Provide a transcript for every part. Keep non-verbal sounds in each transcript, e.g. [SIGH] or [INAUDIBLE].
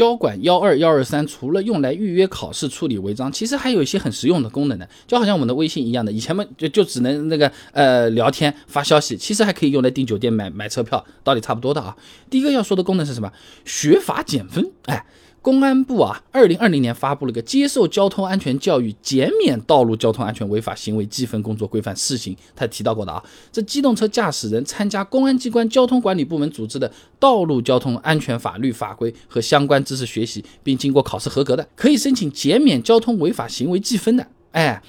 交管幺二幺二三除了用来预约考试、处理违章，其实还有一些很实用的功能的，就好像我们的微信一样的，以前嘛就就只能那个呃聊天发消息，其实还可以用来订酒店、买买车票，道理差不多的啊。第一个要说的功能是什么？学法减分，哎。公安部啊，二零二零年发布了个接受交通安全教育减免道路交通安全违法行为记分工作规范试行，他提到过的啊，这机动车驾驶人参加公安机关交通管理部门组织的道路交通安全法律法规和相关知识学习，并经过考试合格的，可以申请减免交通违法行为记分的，哎。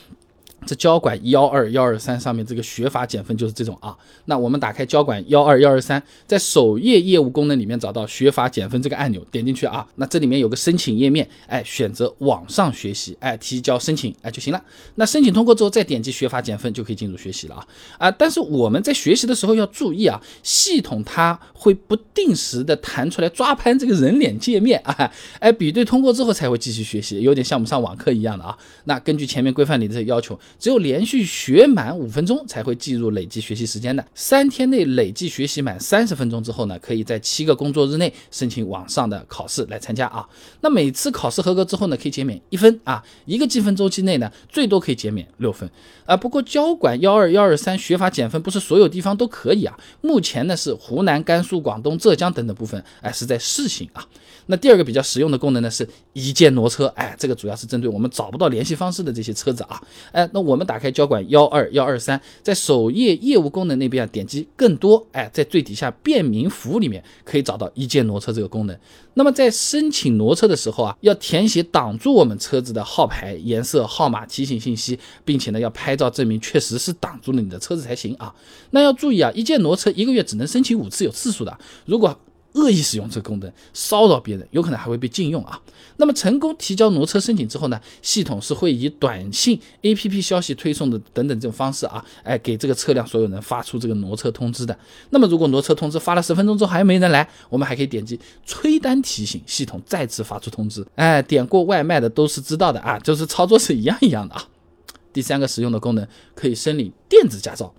这交管幺二幺二三上面这个学法减分就是这种啊。那我们打开交管幺二幺二三，在首页业务功能里面找到学法减分这个按钮，点进去啊。那这里面有个申请页面，哎，选择网上学习，哎，提交申请，哎就行了。那申请通过之后，再点击学法减分就可以进入学习了啊啊！但是我们在学习的时候要注意啊，系统它会不定时的弹出来抓拍这个人脸界面 [LAUGHS] 啊，哎，比对通过之后才会继续学习，有点像我们上网课一样的啊。那根据前面规范里的要求。只有连续学满五分钟才会计入累计学习时间的。三天内累计学习满三十分钟之后呢，可以在七个工作日内申请网上的考试来参加啊。那每次考试合格之后呢，可以减免一分啊。一个计分周期内呢，最多可以减免六分啊。不过交管幺二幺二三学法减分不是所有地方都可以啊。目前呢是湖南、甘肃、广东、浙江等等部分哎是在试行啊。那第二个比较实用的功能呢是一键挪车，哎，这个主要是针对我们找不到联系方式的这些车子啊。哎，那我们打开交管幺二幺二三，在首页业务功能那边啊，点击更多，哎，在最底下便民服务里面可以找到一键挪车这个功能。那么在申请挪车的时候啊，要填写挡住我们车子的号牌、颜色、号码、提醒信息，并且呢要拍照证明确实是挡住了你的车子才行啊。那要注意啊，一键挪车一个月只能申请五次，有次数的。如果恶意使用这个功能骚扰别人，有可能还会被禁用啊。那么成功提交挪车申请之后呢，系统是会以短信、APP 消息推送的等等这种方式啊，哎，给这个车辆所有人发出这个挪车通知的。那么如果挪车通知发了十分钟之后还没人来，我们还可以点击催单提醒，系统再次发出通知。哎，点过外卖的都是知道的啊，就是操作是一样一样的啊。第三个实用的功能可以申领电子驾照。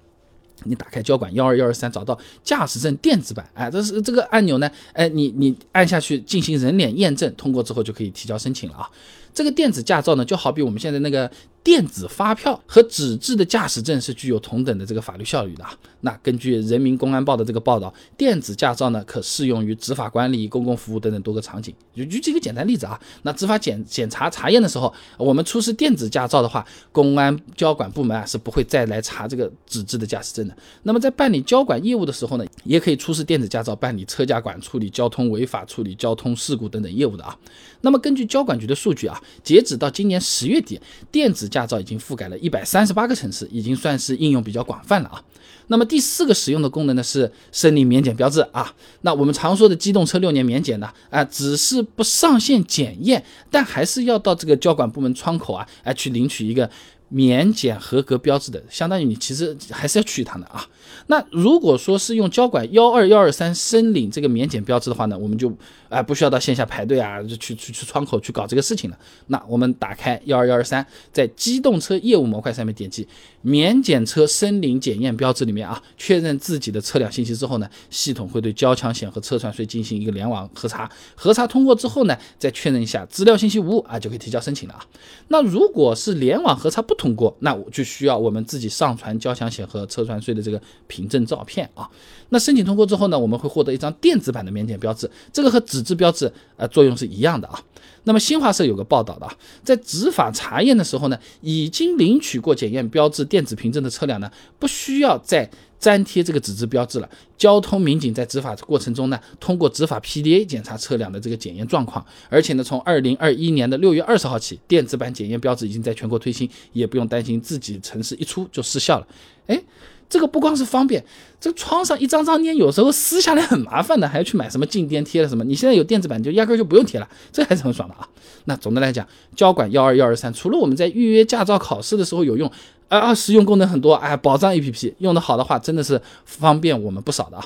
你打开交管幺二幺二三，找到驾驶证电子版，哎，这是这个按钮呢，哎，你你按下去进行人脸验证，通过之后就可以提交申请了啊。这个电子驾照呢，就好比我们现在那个。电子发票和纸质的驾驶证是具有同等的这个法律效力的啊。那根据人民公安报的这个报道，电子驾照呢可适用于执法管理、公共服务等等多个场景。就举几个简单例子啊，那执法检检查查验的时候，我们出示电子驾照的话，公安交管部门啊是不会再来查这个纸质的驾驶证的。那么在办理交管业务的时候呢，也可以出示电子驾照办理车驾管、处理交通违法、处理交通事故等等业务的啊。那么根据交管局的数据啊，截止到今年十月底，电子驾照已经覆盖了一百三十八个城市，已经算是应用比较广泛了啊。那么第四个使用的功能呢是申领免检标志啊。那我们常说的机动车六年免检呢，啊，只是不上线检验，但还是要到这个交管部门窗口啊，来，去领取一个。免检合格标志的，相当于你其实还是要去一趟的啊。那如果说是用交管幺二幺二三申领这个免检标志的话呢，我们就啊不需要到线下排队啊，就去去去窗口去搞这个事情了。那我们打开幺二幺二三，在机动车业务模块上面点击免检车申领检验标志里面啊，确认自己的车辆信息之后呢，系统会对交强险和车船税进行一个联网核查，核查通过之后呢，再确认一下资料信息无误啊，就可以提交申请了啊。那如果是联网核查不通过，那我就需要我们自己上传交强险和车船税的这个凭证照片啊。那申请通过之后呢，我们会获得一张电子版的免检标志，这个和纸质标志呃作用是一样的啊。那么新华社有个报道的，在执法查验的时候呢，已经领取过检验标志电子凭证的车辆呢，不需要再粘贴这个纸质标志了。交通民警在执法过程中呢，通过执法 PDA 检查车辆的这个检验状况，而且呢，从二零二一年的六月二十号起，电子版检验标志已经在全国推行，也不用担心自己城市一出就失效了。哎。这个不光是方便，这个窗上一张张粘，有时候撕下来很麻烦的，还要去买什么静电贴了什么。你现在有电子版，就压根儿就不用贴了，这还是很爽的啊。那总的来讲，交管幺二幺二三，除了我们在预约驾照考试的时候有用，啊，实用功能很多，哎，保障 APP 用的好的话，真的是方便我们不少的啊。